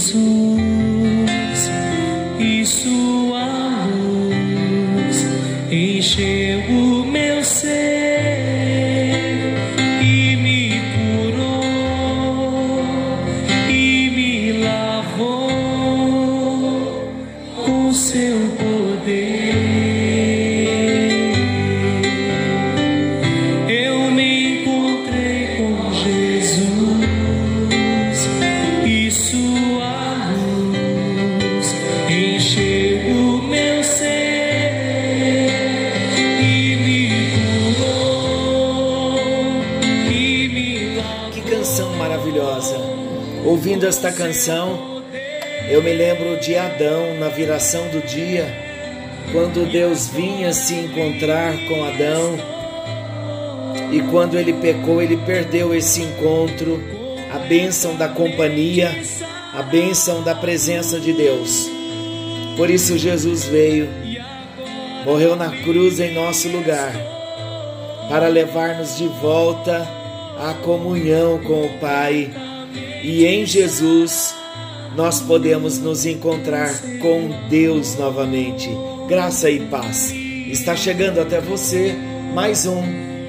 Jesus esta canção, eu me lembro de Adão na viração do dia, quando Deus vinha se encontrar com Adão e quando ele pecou, ele perdeu esse encontro, a bênção da companhia, a bênção da presença de Deus. Por isso Jesus veio, morreu na cruz em nosso lugar, para levar-nos de volta à comunhão com o Pai. E em Jesus nós podemos nos encontrar com Deus novamente. Graça e paz. Está chegando até você mais um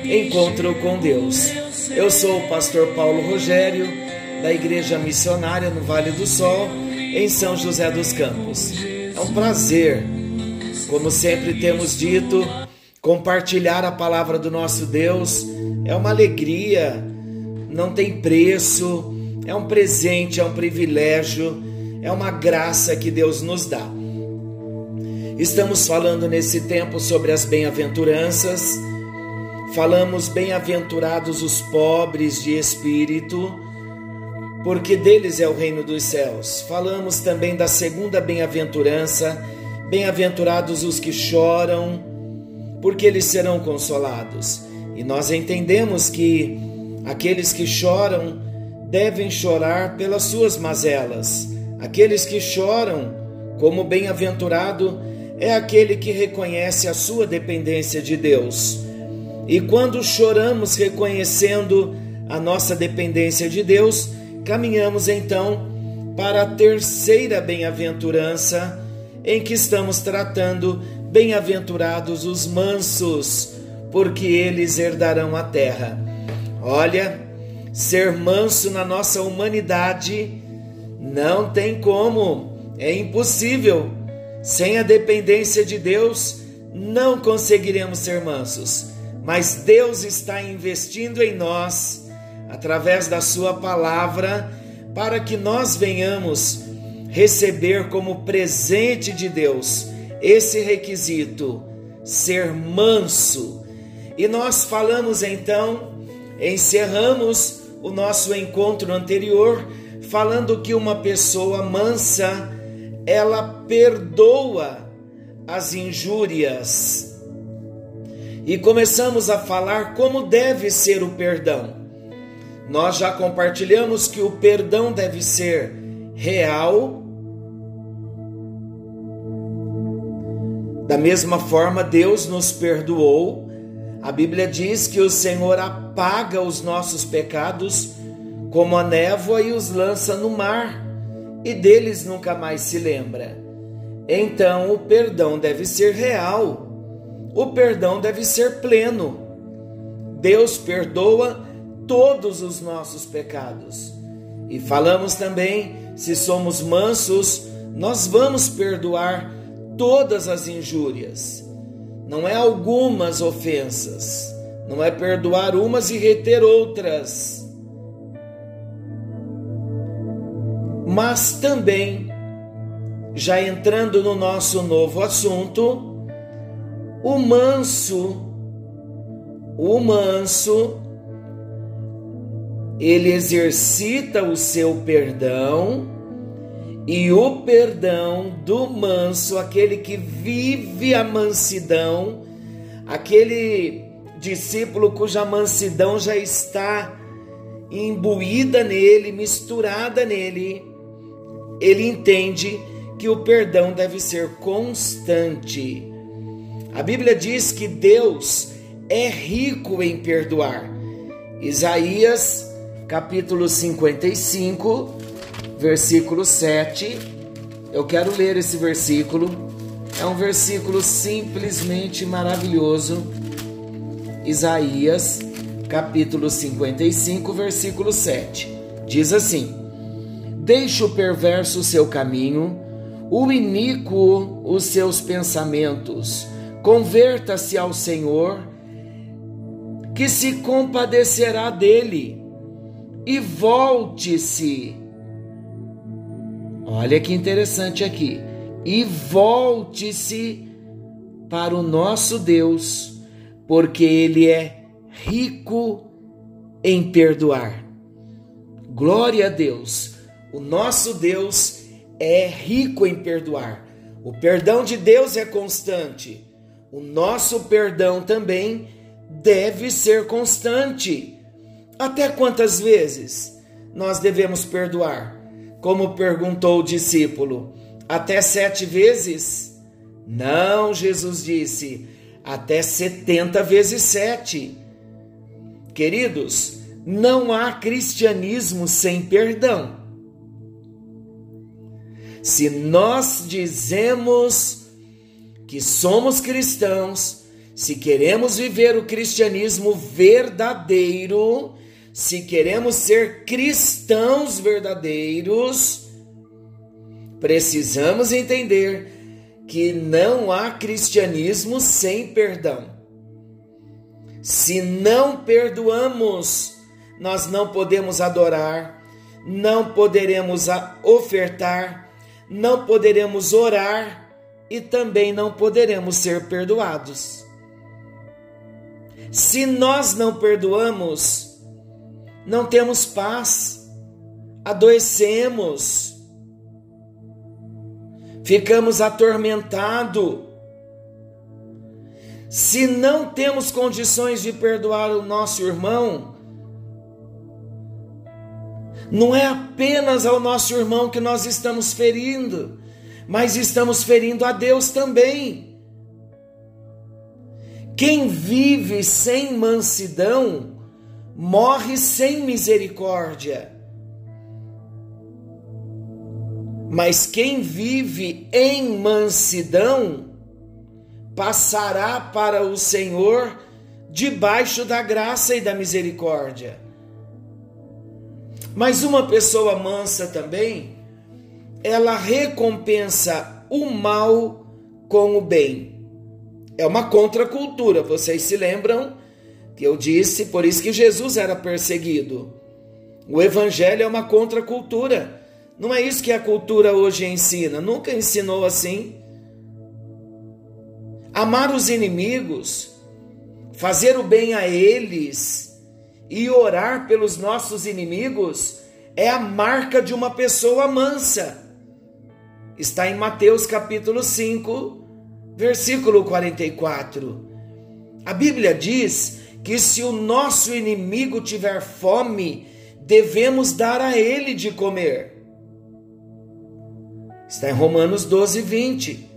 encontro com Deus. Eu sou o pastor Paulo Rogério, da Igreja Missionária no Vale do Sol, em São José dos Campos. É um prazer, como sempre temos dito, compartilhar a palavra do nosso Deus. É uma alegria, não tem preço, é um presente, é um privilégio, é uma graça que Deus nos dá. Estamos falando nesse tempo sobre as bem-aventuranças. Falamos bem-aventurados os pobres de espírito, porque deles é o reino dos céus. Falamos também da segunda bem-aventurança, bem-aventurados os que choram, porque eles serão consolados. E nós entendemos que aqueles que choram devem chorar pelas suas mazelas. Aqueles que choram, como bem-aventurado, é aquele que reconhece a sua dependência de Deus. E quando choramos reconhecendo a nossa dependência de Deus, caminhamos então para a terceira bem-aventurança, em que estamos tratando bem-aventurados os mansos, porque eles herdarão a terra. Olha, ser manso na nossa humanidade não tem como, é impossível. Sem a dependência de Deus, não conseguiremos ser mansos. Mas Deus está investindo em nós, através da Sua palavra, para que nós venhamos receber como presente de Deus esse requisito, ser manso. E nós falamos então, encerramos o nosso encontro anterior, falando que uma pessoa mansa ela perdoa as injúrias. E começamos a falar como deve ser o perdão. Nós já compartilhamos que o perdão deve ser real. Da mesma forma, Deus nos perdoou. A Bíblia diz que o Senhor apaga os nossos pecados como a névoa e os lança no mar e deles nunca mais se lembra. Então o perdão deve ser real, o perdão deve ser pleno. Deus perdoa todos os nossos pecados. E falamos também, se somos mansos, nós vamos perdoar todas as injúrias. Não é algumas ofensas, não é perdoar umas e reter outras. Mas também, já entrando no nosso novo assunto, o manso, o manso, ele exercita o seu perdão e o perdão do manso, aquele que vive a mansidão, aquele discípulo cuja mansidão já está imbuída nele, misturada nele, ele entende que o perdão deve ser constante. A Bíblia diz que Deus é rico em perdoar. Isaías, capítulo 55, versículo 7. Eu quero ler esse versículo. É um versículo simplesmente maravilhoso. Isaías, capítulo 55, versículo 7. Diz assim: Deixe o perverso seu caminho, o iníquo os seus pensamentos. Converta-se ao Senhor, que se compadecerá dele, e volte-se. Olha que interessante aqui. E volte-se para o nosso Deus, porque Ele é rico em perdoar. Glória a Deus. O nosso Deus é rico em perdoar. O perdão de Deus é constante. O nosso perdão também deve ser constante. Até quantas vezes nós devemos perdoar? Como perguntou o discípulo, até sete vezes? Não, Jesus disse, até setenta vezes sete. Queridos, não há cristianismo sem perdão. Se nós dizemos que somos cristãos, se queremos viver o cristianismo verdadeiro, se queremos ser cristãos verdadeiros, precisamos entender que não há cristianismo sem perdão. Se não perdoamos, nós não podemos adorar, não poderemos ofertar, não poderemos orar e também não poderemos ser perdoados. Se nós não perdoamos, não temos paz, adoecemos, ficamos atormentados. Se não temos condições de perdoar o nosso irmão, não é apenas ao nosso irmão que nós estamos ferindo, mas estamos ferindo a Deus também. Quem vive sem mansidão morre sem misericórdia. Mas quem vive em mansidão passará para o Senhor debaixo da graça e da misericórdia. Mas uma pessoa mansa também, ela recompensa o mal com o bem. É uma contracultura, vocês se lembram eu disse, por isso que Jesus era perseguido. O evangelho é uma contracultura. Não é isso que a cultura hoje ensina, nunca ensinou assim. Amar os inimigos, fazer o bem a eles, e orar pelos nossos inimigos é a marca de uma pessoa mansa. Está em Mateus capítulo 5, versículo 44. A Bíblia diz que se o nosso inimigo tiver fome, devemos dar a ele de comer. Está em Romanos 12, 20.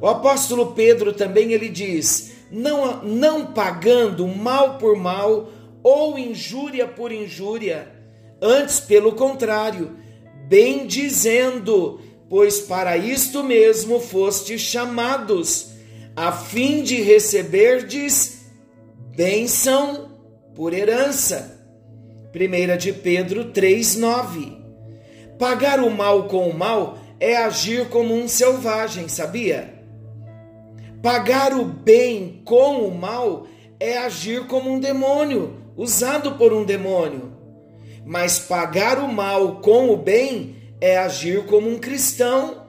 O apóstolo Pedro também ele diz: não, não pagando mal por mal ou injúria por injúria, antes pelo contrário, bem dizendo, pois para isto mesmo fostes chamados, a fim de receberdes bênção por herança. 1 de Pedro 3,9 Pagar o mal com o mal é agir como um selvagem, sabia? Pagar o bem com o mal é agir como um demônio, usado por um demônio. Mas pagar o mal com o bem é agir como um cristão,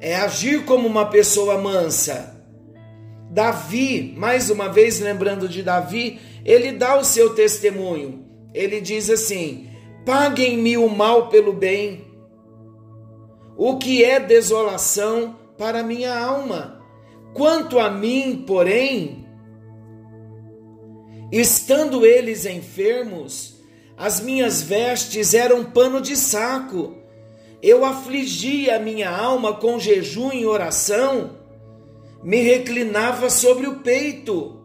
é agir como uma pessoa mansa. Davi, mais uma vez lembrando de Davi, ele dá o seu testemunho. Ele diz assim: Paguem-me o mal pelo bem, o que é desolação para minha alma. Quanto a mim, porém, Estando eles enfermos, as minhas vestes eram pano de saco. Eu afligia a minha alma com jejum e oração, me reclinava sobre o peito.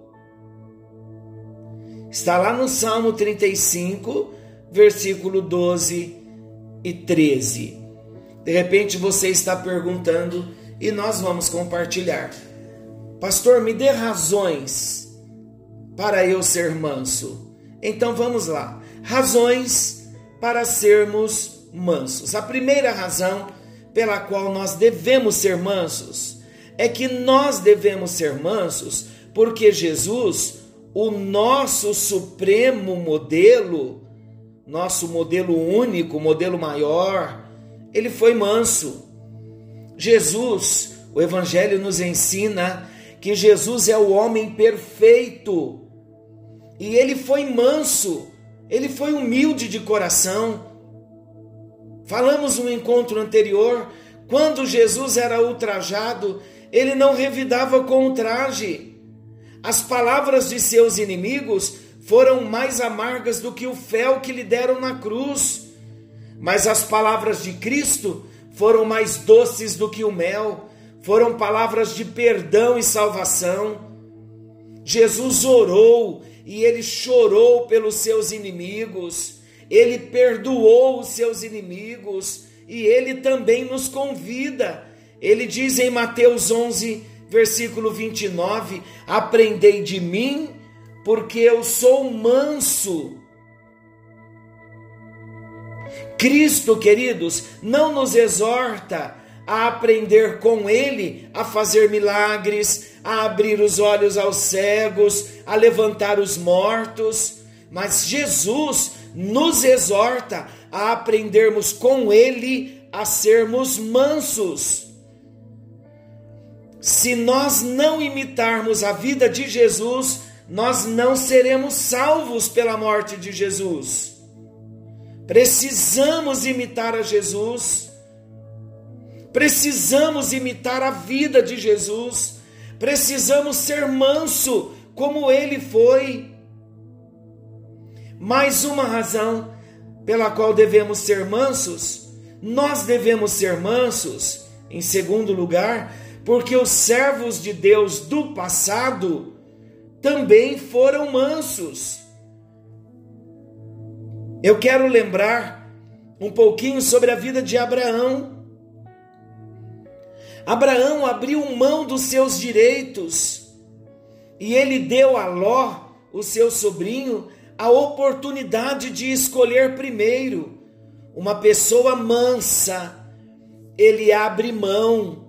Está lá no Salmo 35, versículo 12 e 13. De repente você está perguntando e nós vamos compartilhar. Pastor, me dê razões para eu ser manso. Então vamos lá. Razões para sermos mansos. A primeira razão pela qual nós devemos ser mansos é que nós devemos ser mansos porque Jesus, o nosso supremo modelo, nosso modelo único, modelo maior, ele foi manso. Jesus, o Evangelho nos ensina que Jesus é o homem perfeito e ele foi manso, ele foi humilde de coração. Falamos no encontro anterior, quando Jesus era ultrajado, ele não revidava com o traje. As palavras de seus inimigos foram mais amargas do que o fel que lhe deram na cruz. Mas as palavras de Cristo foram mais doces do que o mel, foram palavras de perdão e salvação. Jesus orou e ele chorou pelos seus inimigos, ele perdoou os seus inimigos e ele também nos convida. Ele diz em Mateus 11, versículo 29: Aprendei de mim, porque eu sou manso. Cristo, queridos, não nos exorta a aprender com Ele a fazer milagres, a abrir os olhos aos cegos, a levantar os mortos, mas Jesus nos exorta a aprendermos com Ele a sermos mansos. Se nós não imitarmos a vida de Jesus, nós não seremos salvos pela morte de Jesus. Precisamos imitar a Jesus, precisamos imitar a vida de Jesus, precisamos ser manso como ele foi. Mais uma razão pela qual devemos ser mansos, nós devemos ser mansos, em segundo lugar, porque os servos de Deus do passado também foram mansos. Eu quero lembrar um pouquinho sobre a vida de Abraão. Abraão abriu mão dos seus direitos e ele deu a Ló, o seu sobrinho, a oportunidade de escolher primeiro uma pessoa mansa. Ele abre mão,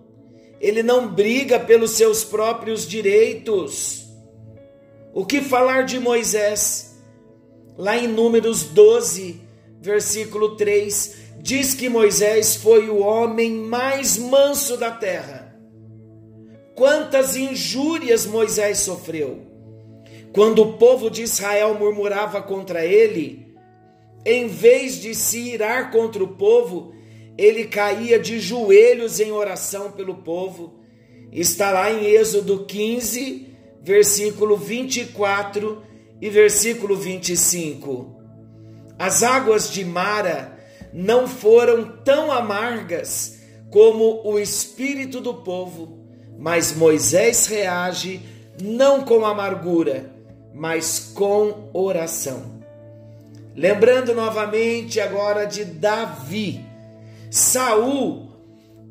ele não briga pelos seus próprios direitos. O que falar de Moisés? lá em Números 12, versículo 3, diz que Moisés foi o homem mais manso da terra. Quantas injúrias Moisés sofreu! Quando o povo de Israel murmurava contra ele, em vez de se irar contra o povo, ele caía de joelhos em oração pelo povo. Está lá em Êxodo 15, versículo 24 e versículo 25: As águas de Mara não foram tão amargas como o espírito do povo, mas Moisés reage não com amargura, mas com oração. Lembrando novamente agora de Davi. Saul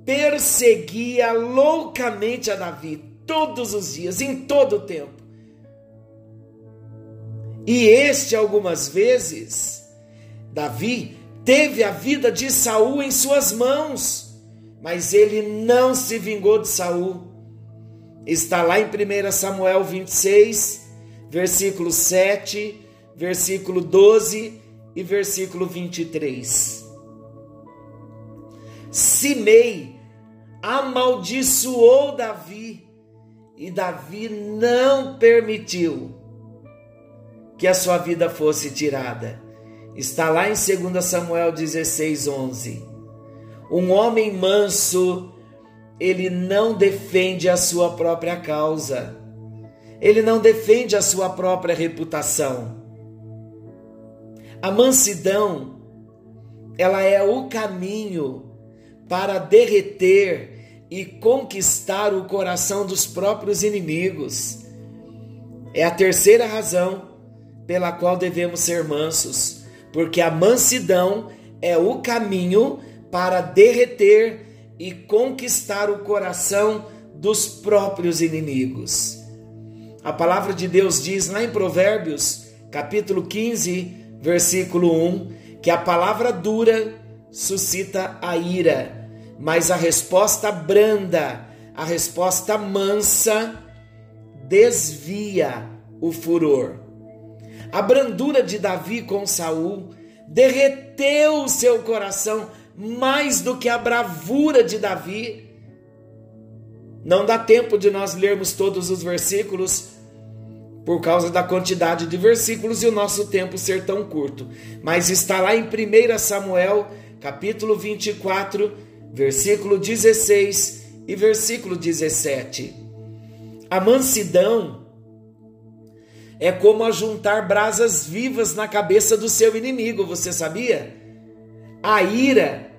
perseguia loucamente a Davi todos os dias, em todo o tempo. E este algumas vezes, Davi teve a vida de Saul em suas mãos, mas ele não se vingou de Saul. Está lá em 1 Samuel 26, versículo 7, versículo 12 e versículo 23. Simei amaldiçoou Davi e Davi não permitiu que a sua vida fosse tirada. Está lá em 2 Samuel 16, 11. Um homem manso, ele não defende a sua própria causa, ele não defende a sua própria reputação. A mansidão, ela é o caminho para derreter e conquistar o coração dos próprios inimigos. É a terceira razão pela qual devemos ser mansos, porque a mansidão é o caminho para derreter e conquistar o coração dos próprios inimigos. A palavra de Deus diz lá em Provérbios, capítulo 15, versículo 1, que a palavra dura suscita a ira, mas a resposta branda, a resposta mansa, desvia o furor. A brandura de Davi com Saul derreteu o seu coração mais do que a bravura de Davi. Não dá tempo de nós lermos todos os versículos por causa da quantidade de versículos e o nosso tempo ser tão curto. Mas está lá em 1 Samuel, capítulo 24, versículo 16 e versículo 17. A mansidão é como ajuntar brasas vivas na cabeça do seu inimigo, você sabia? A ira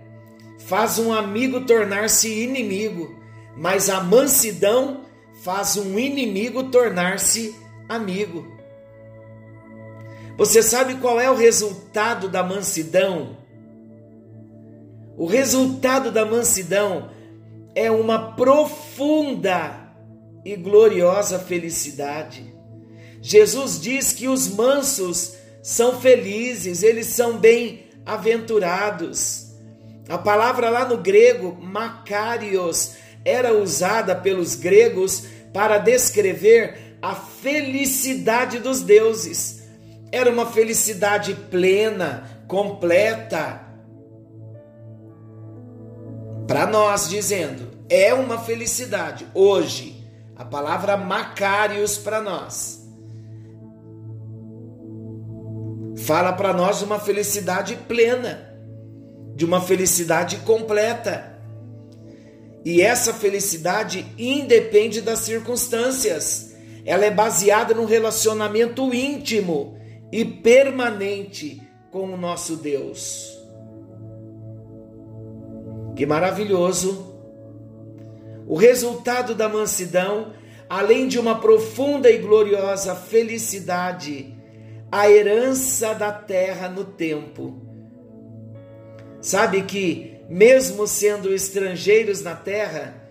faz um amigo tornar-se inimigo, mas a mansidão faz um inimigo tornar-se amigo. Você sabe qual é o resultado da mansidão? O resultado da mansidão é uma profunda e gloriosa felicidade. Jesus diz que os mansos são felizes, eles são bem-aventurados. A palavra lá no grego, makarios, era usada pelos gregos para descrever a felicidade dos deuses. Era uma felicidade plena, completa. Para nós, dizendo, é uma felicidade. Hoje, a palavra Macários para nós fala para nós de uma felicidade plena, de uma felicidade completa. E essa felicidade independe das circunstâncias. Ela é baseada num relacionamento íntimo e permanente com o nosso Deus. Que maravilhoso! O resultado da mansidão, além de uma profunda e gloriosa felicidade, a herança da terra no tempo. Sabe que, mesmo sendo estrangeiros na terra,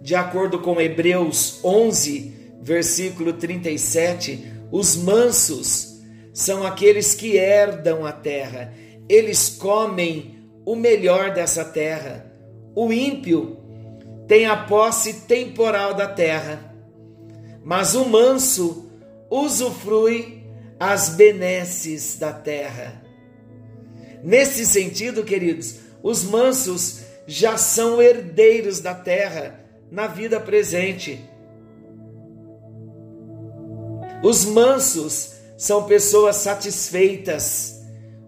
de acordo com Hebreus 11, versículo 37, os mansos são aqueles que herdam a terra, eles comem o melhor dessa terra. O ímpio tem a posse temporal da terra, mas o manso usufrui as benesses da terra. Nesse sentido, queridos, os mansos já são herdeiros da terra na vida presente. Os mansos são pessoas satisfeitas.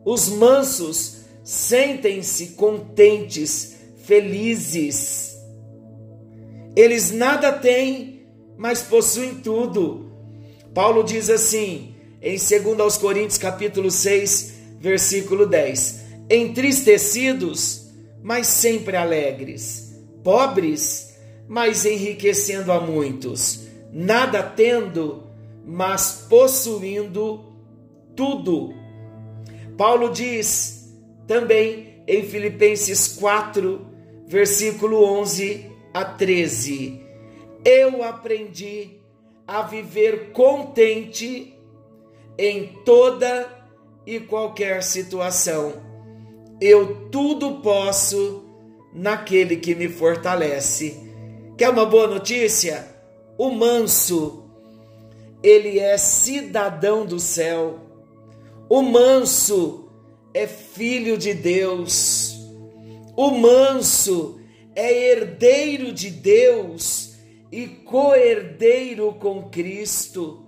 Os mansos sentem-se contentes, felizes. Eles nada têm, mas possuem tudo. Paulo diz assim: em 2 Coríntios capítulo 6, versículo 10. Entristecidos, mas sempre alegres, pobres, mas enriquecendo a muitos, nada tendo, mas possuindo tudo. Paulo diz também em Filipenses 4, versículo 11 a 13: Eu aprendi a viver contente em toda e qualquer situação. Eu tudo posso naquele que me fortalece. Quer uma boa notícia? O manso, ele é cidadão do céu. O manso é filho de Deus. O manso é herdeiro de Deus e co-herdeiro com Cristo.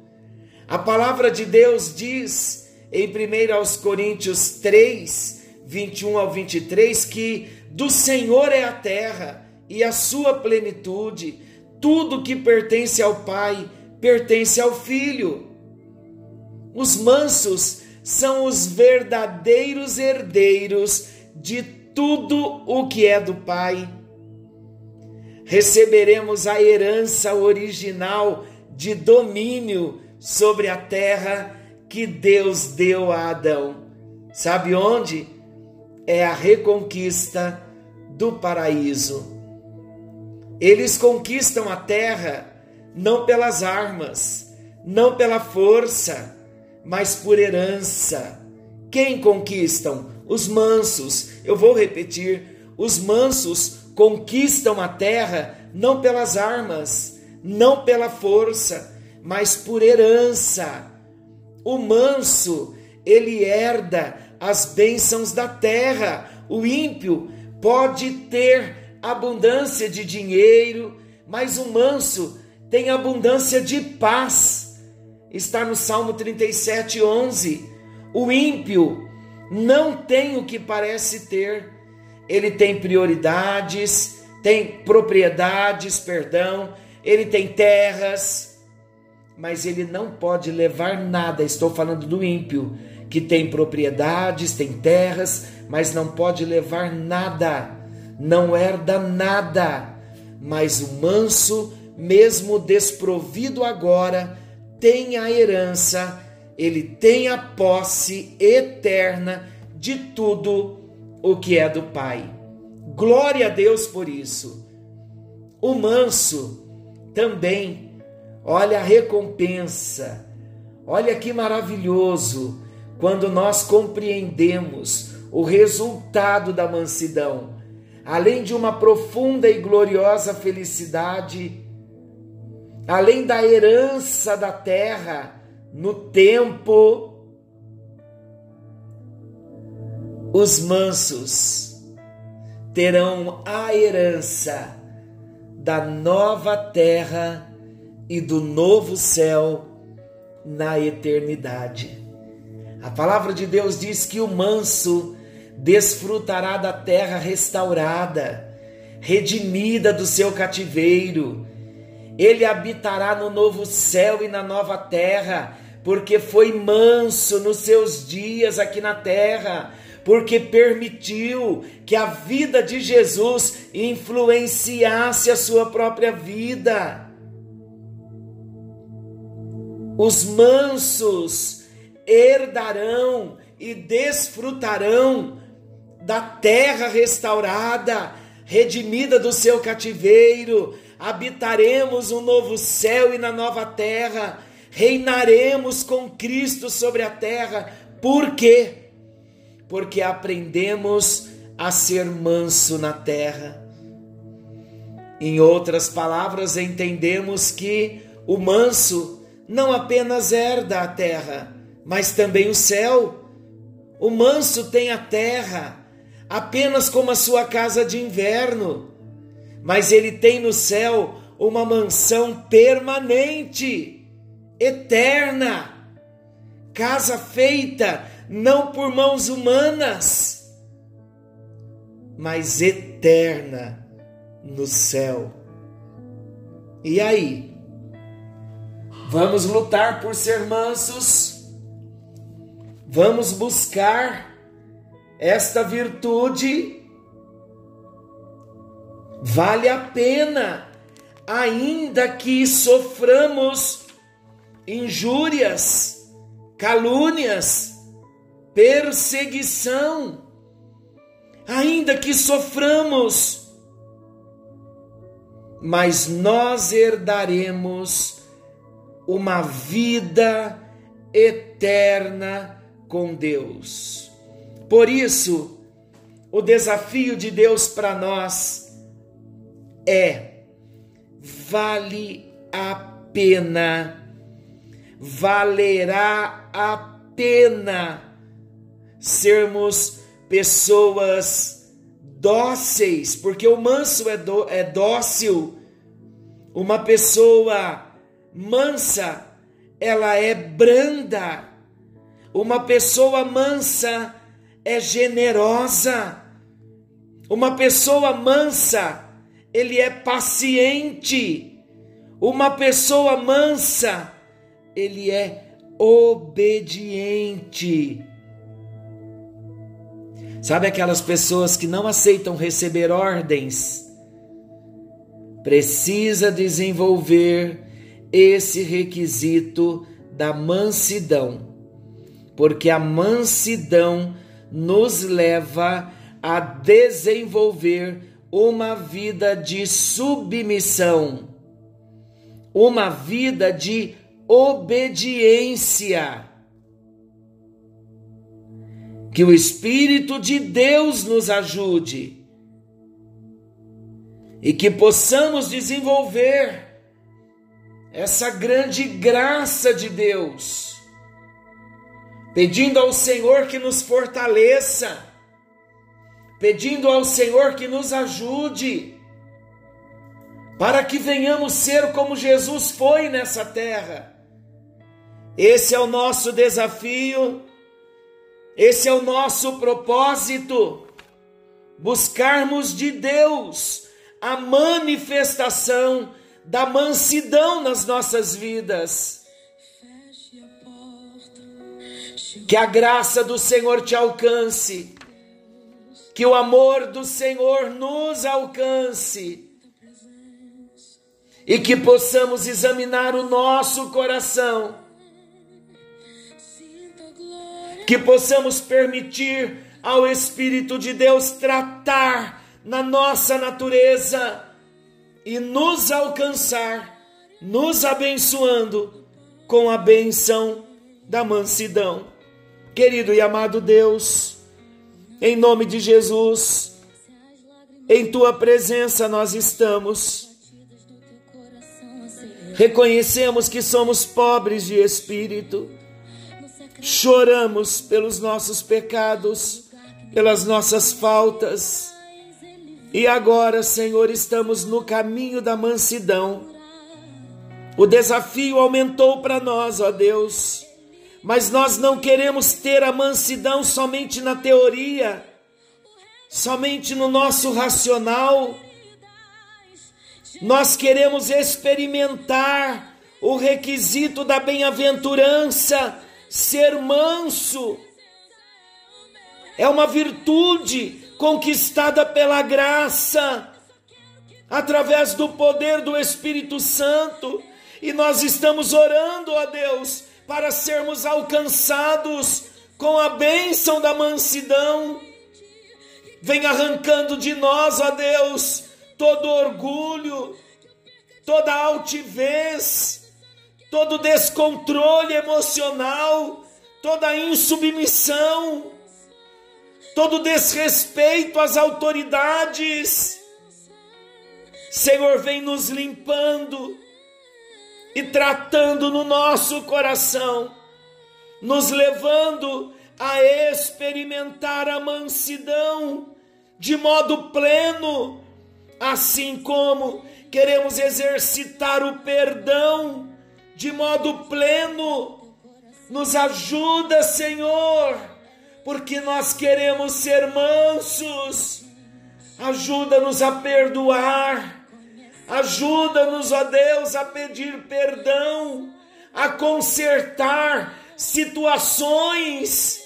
A palavra de Deus diz em 1 Coríntios 3, 21 ao 23, que do Senhor é a terra e a sua plenitude, tudo que pertence ao Pai pertence ao Filho. Os mansos são os verdadeiros herdeiros de tudo o que é do Pai. Receberemos a herança original de domínio sobre a terra que Deus deu a Adão. Sabe onde? é a reconquista do paraíso. Eles conquistam a terra não pelas armas, não pela força, mas por herança. Quem conquistam? Os mansos. Eu vou repetir: os mansos conquistam a terra não pelas armas, não pela força, mas por herança. O manso, ele herda as bênçãos da terra. O ímpio pode ter abundância de dinheiro, mas o manso tem abundância de paz. Está no Salmo 37, 11. O ímpio não tem o que parece ter. Ele tem prioridades, tem propriedades, perdão, ele tem terras, mas ele não pode levar nada. Estou falando do ímpio, que tem propriedades, tem terras, mas não pode levar nada, não herda nada. Mas o manso, mesmo desprovido agora, tem a herança, ele tem a posse eterna de tudo o que é do Pai. Glória a Deus por isso. O manso também Olha a recompensa. Olha que maravilhoso quando nós compreendemos o resultado da mansidão. Além de uma profunda e gloriosa felicidade, além da herança da terra no tempo, os mansos terão a herança da nova terra e do novo céu na eternidade. A palavra de Deus diz que o manso desfrutará da terra restaurada, redimida do seu cativeiro. Ele habitará no novo céu e na nova terra, porque foi manso nos seus dias aqui na terra, porque permitiu que a vida de Jesus influenciasse a sua própria vida. Os mansos herdarão e desfrutarão da terra restaurada, redimida do seu cativeiro. Habitaremos um novo céu e na nova terra. Reinaremos com Cristo sobre a terra. Por quê? Porque aprendemos a ser manso na terra. Em outras palavras, entendemos que o manso não apenas herda a terra, mas também o céu. O manso tem a terra apenas como a sua casa de inverno, mas ele tem no céu uma mansão permanente, eterna, casa feita não por mãos humanas, mas eterna no céu. E aí? Vamos lutar por ser mansos. Vamos buscar esta virtude. Vale a pena, ainda que soframos injúrias, calúnias, perseguição, ainda que soframos, mas nós herdaremos uma vida eterna com Deus. Por isso, o desafio de Deus para nós é: vale a pena, valerá a pena sermos pessoas dóceis, porque o manso é, do, é dócil, uma pessoa mansa, ela é branda. Uma pessoa mansa é generosa. Uma pessoa mansa, ele é paciente. Uma pessoa mansa, ele é obediente. Sabe aquelas pessoas que não aceitam receber ordens? Precisa desenvolver esse requisito da mansidão, porque a mansidão nos leva a desenvolver uma vida de submissão, uma vida de obediência. Que o Espírito de Deus nos ajude e que possamos desenvolver essa grande graça de Deus, pedindo ao Senhor que nos fortaleça, pedindo ao Senhor que nos ajude, para que venhamos ser como Jesus foi nessa terra. Esse é o nosso desafio, esse é o nosso propósito, buscarmos de Deus a manifestação da mansidão nas nossas vidas. Que a graça do Senhor te alcance, que o amor do Senhor nos alcance. E que possamos examinar o nosso coração, que possamos permitir ao Espírito de Deus tratar na nossa natureza e nos alcançar, nos abençoando com a benção da mansidão. Querido e amado Deus, em nome de Jesus, em tua presença nós estamos. Reconhecemos que somos pobres de espírito, choramos pelos nossos pecados, pelas nossas faltas e agora, Senhor, estamos no caminho da mansidão. O desafio aumentou para nós, ó Deus, mas nós não queremos ter a mansidão somente na teoria, somente no nosso racional. Nós queremos experimentar o requisito da bem-aventurança, ser manso. É uma virtude conquistada pela graça, através do poder do Espírito Santo, e nós estamos orando a Deus para sermos alcançados com a bênção da mansidão. Vem arrancando de nós, ó Deus, todo orgulho, toda altivez, todo descontrole emocional, toda insubmissão todo desrespeito às autoridades. Senhor, vem nos limpando e tratando no nosso coração, nos levando a experimentar a mansidão de modo pleno, assim como queremos exercitar o perdão de modo pleno. Nos ajuda, Senhor porque nós queremos ser mansos. Ajuda-nos a perdoar, ajuda-nos, ó Deus, a pedir perdão, a consertar situações,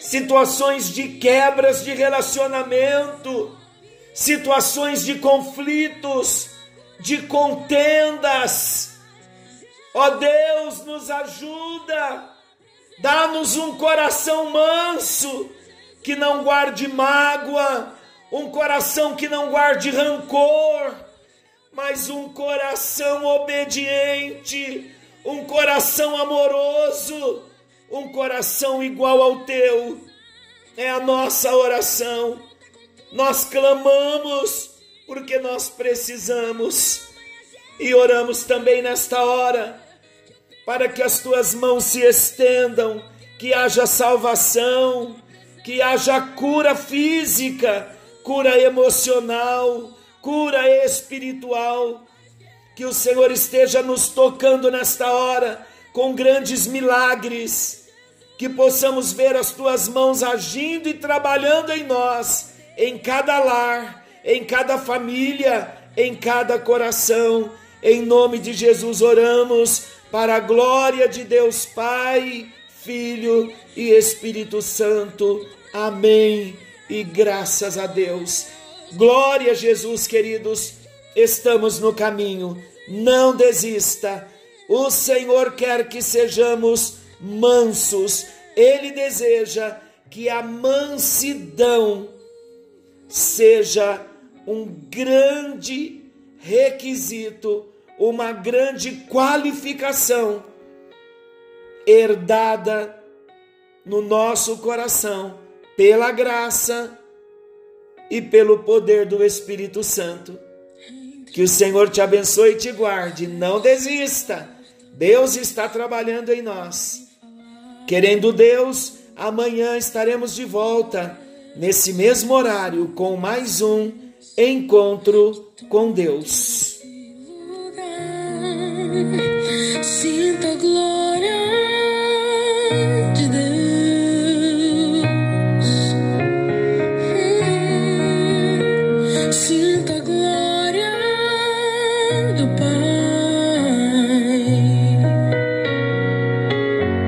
situações de quebras de relacionamento, situações de conflitos, de contendas. Ó Deus, nos ajuda Dá-nos um coração manso, que não guarde mágoa, um coração que não guarde rancor, mas um coração obediente, um coração amoroso, um coração igual ao teu. É a nossa oração. Nós clamamos porque nós precisamos e oramos também nesta hora para que as tuas mãos se estendam, que haja salvação, que haja cura física, cura emocional, cura espiritual. Que o Senhor esteja nos tocando nesta hora com grandes milagres, que possamos ver as tuas mãos agindo e trabalhando em nós, em cada lar, em cada família, em cada coração. Em nome de Jesus oramos para a glória de Deus Pai, Filho e Espírito Santo. Amém. E graças a Deus. Glória a Jesus, queridos. Estamos no caminho. Não desista. O Senhor quer que sejamos mansos. Ele deseja que a mansidão seja um grande requisito, uma grande qualificação herdada no nosso coração pela graça e pelo poder do Espírito Santo. Que o Senhor te abençoe e te guarde. Não desista. Deus está trabalhando em nós. Querendo Deus, amanhã estaremos de volta nesse mesmo horário com mais um encontro com Deus. Sinta glória.